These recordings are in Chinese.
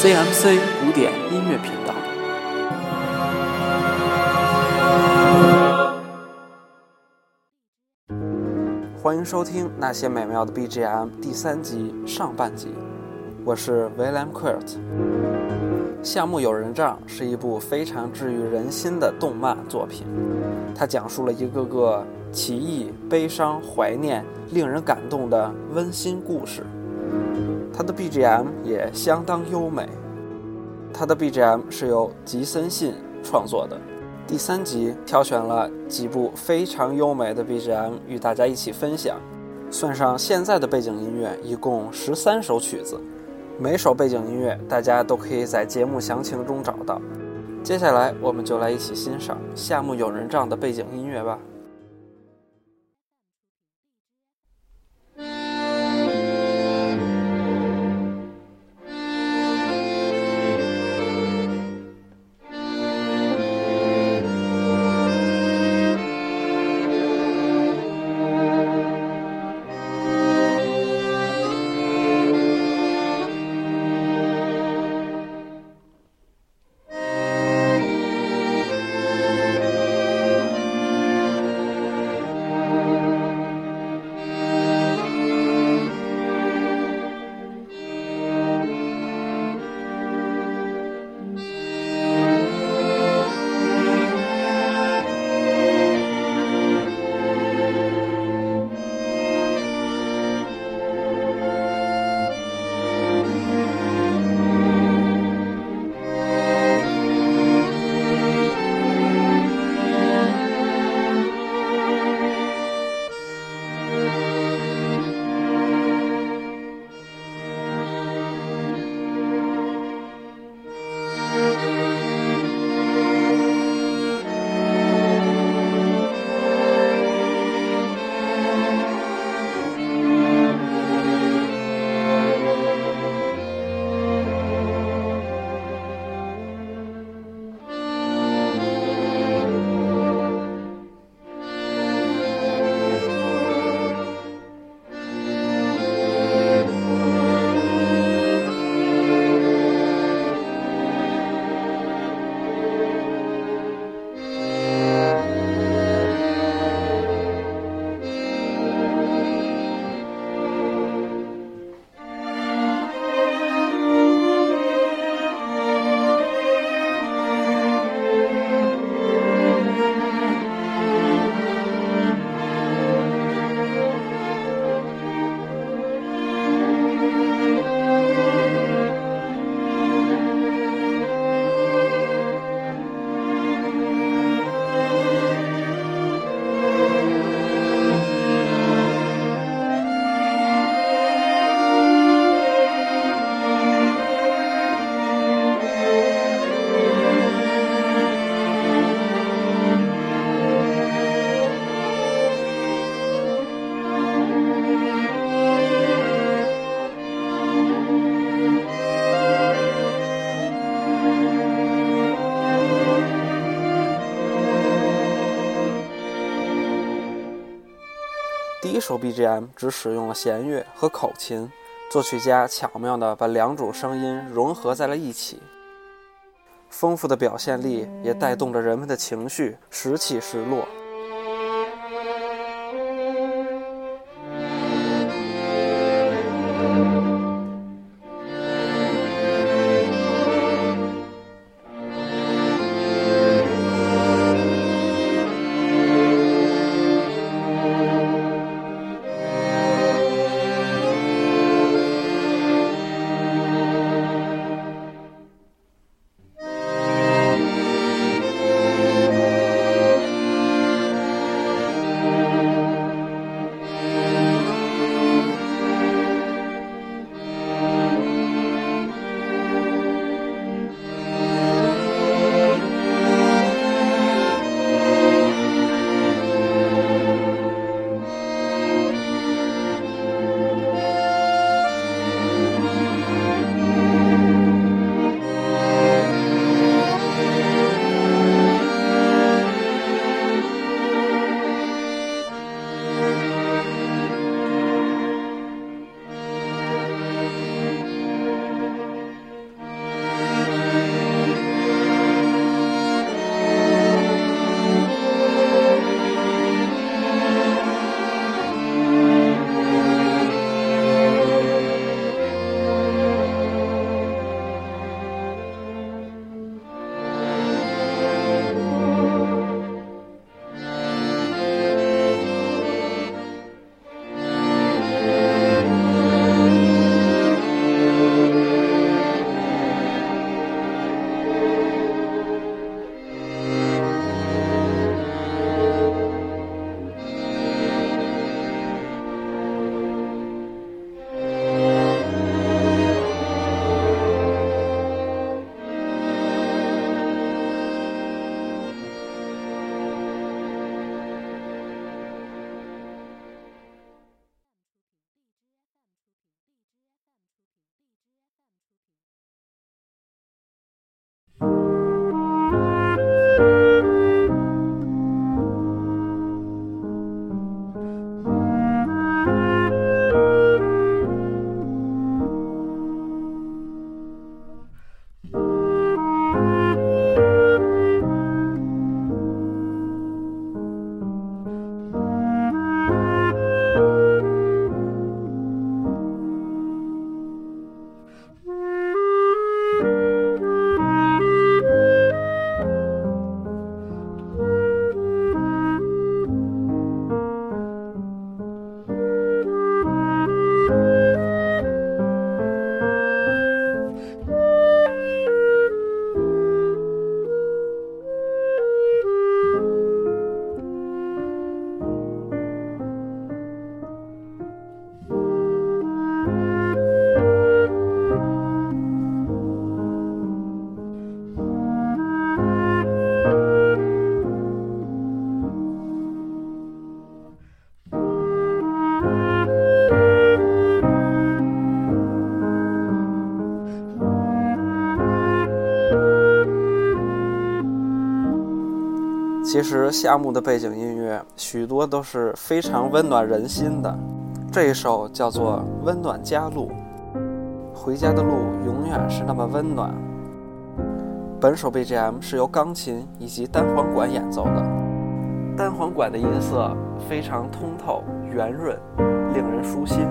CMC 古典音乐频道。欢迎收听《那些美妙的 BGM》第三集上半集，我是 William Quirt。《夏目友人帐》是一部非常治愈人心的动漫作品，它讲述了一个个奇异、悲伤、怀念、令人感动的温馨故事。它的 BGM 也相当优美。它的 BGM 是由吉森信创作的。第三集挑选了几部非常优美的 BGM 与大家一起分享，算上现在的背景音乐，一共十三首曲子。每首背景音乐大家都可以在节目详情中找到。接下来我们就来一起欣赏夏目友人帐的背景音乐吧。首 BGM 只使用了弦乐和口琴，作曲家巧妙地把两种声音融合在了一起，丰富的表现力也带动着人们的情绪时起时落。其实夏目的背景音乐许多都是非常温暖人心的，这一首叫做《温暖家路》，回家的路永远是那么温暖。本首 BGM 是由钢琴以及单簧管演奏的，单簧管的音色非常通透、圆润，令人舒心。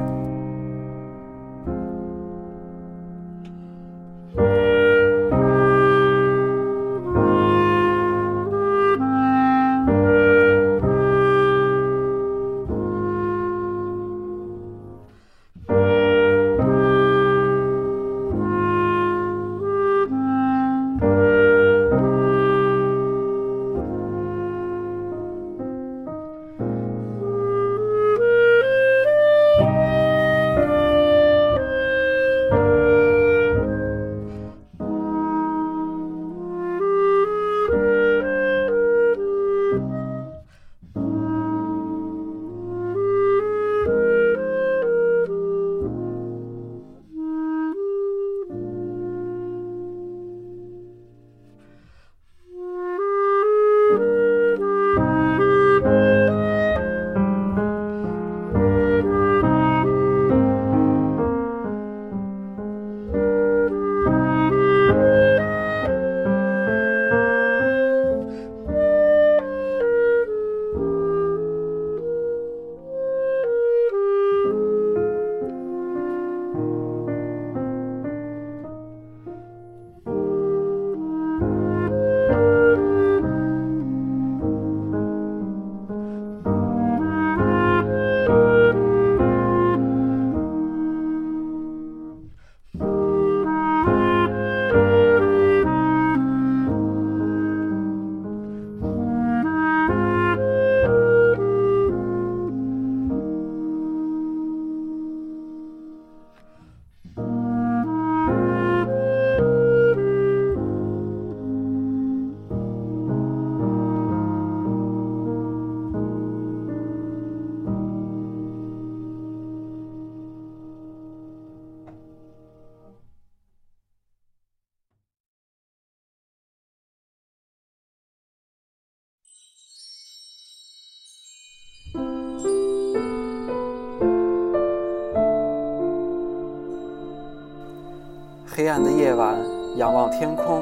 黑暗的夜晚，仰望天空，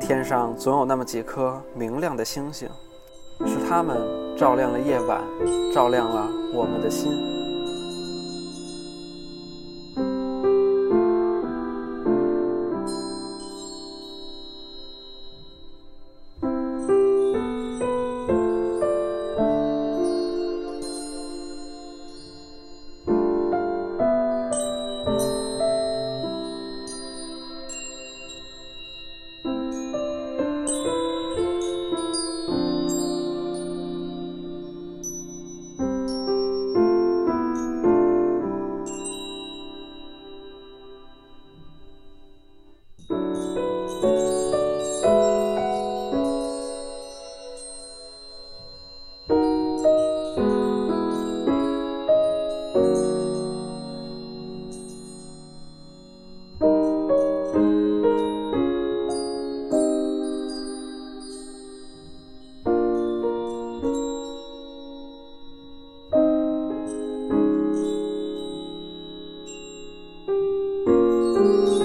天上总有那么几颗明亮的星星，是它们照亮了夜晚，照亮了我们的心。Música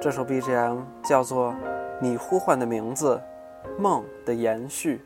这首 BGM 叫做《你呼唤的名字》，梦的延续。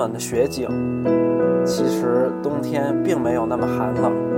暖的雪景，其实冬天并没有那么寒冷。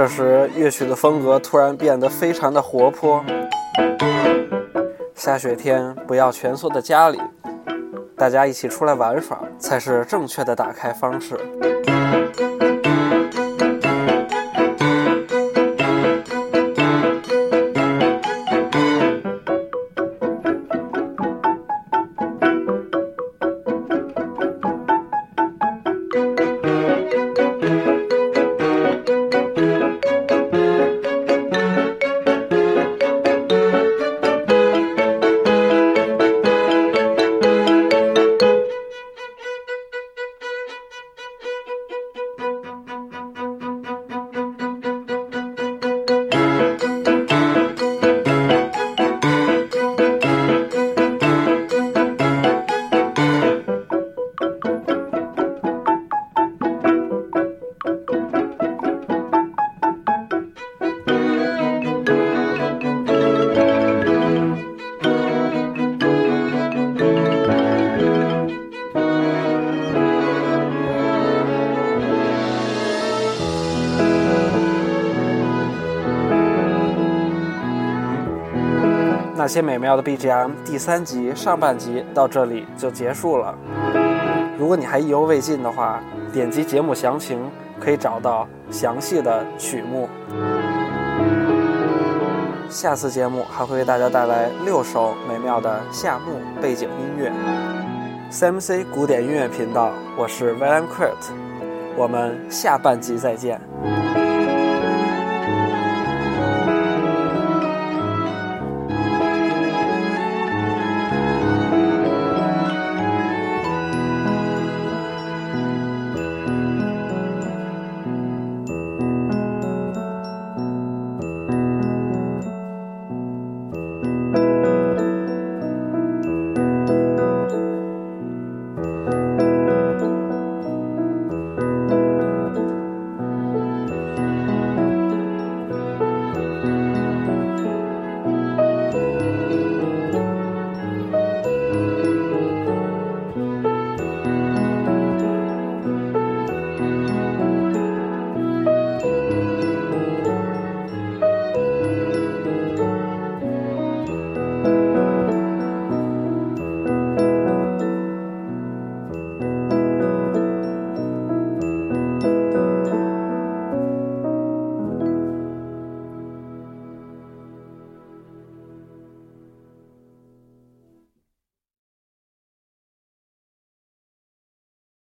这时，乐曲的风格突然变得非常的活泼。下雪天不要蜷缩在家里，大家一起出来玩耍才是正确的打开方式。些美妙的 BGM 第三集上半集到这里就结束了。如果你还意犹未尽的话，点击节目详情可以找到详细的曲目。下次节目还会为大家带来六首美妙的夏目背景音乐。CMC 古典音乐频道，我是 William Kurt，我们下半集再见。